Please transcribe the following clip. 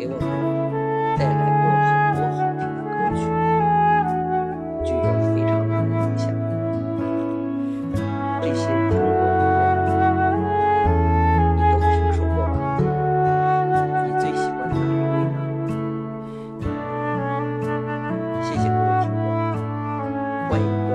给我们带来过很多好听的歌曲具有非常大的影响。这些中国古人你都听说过吧你最喜欢哪一位呢？谢谢各位听众。欢迎。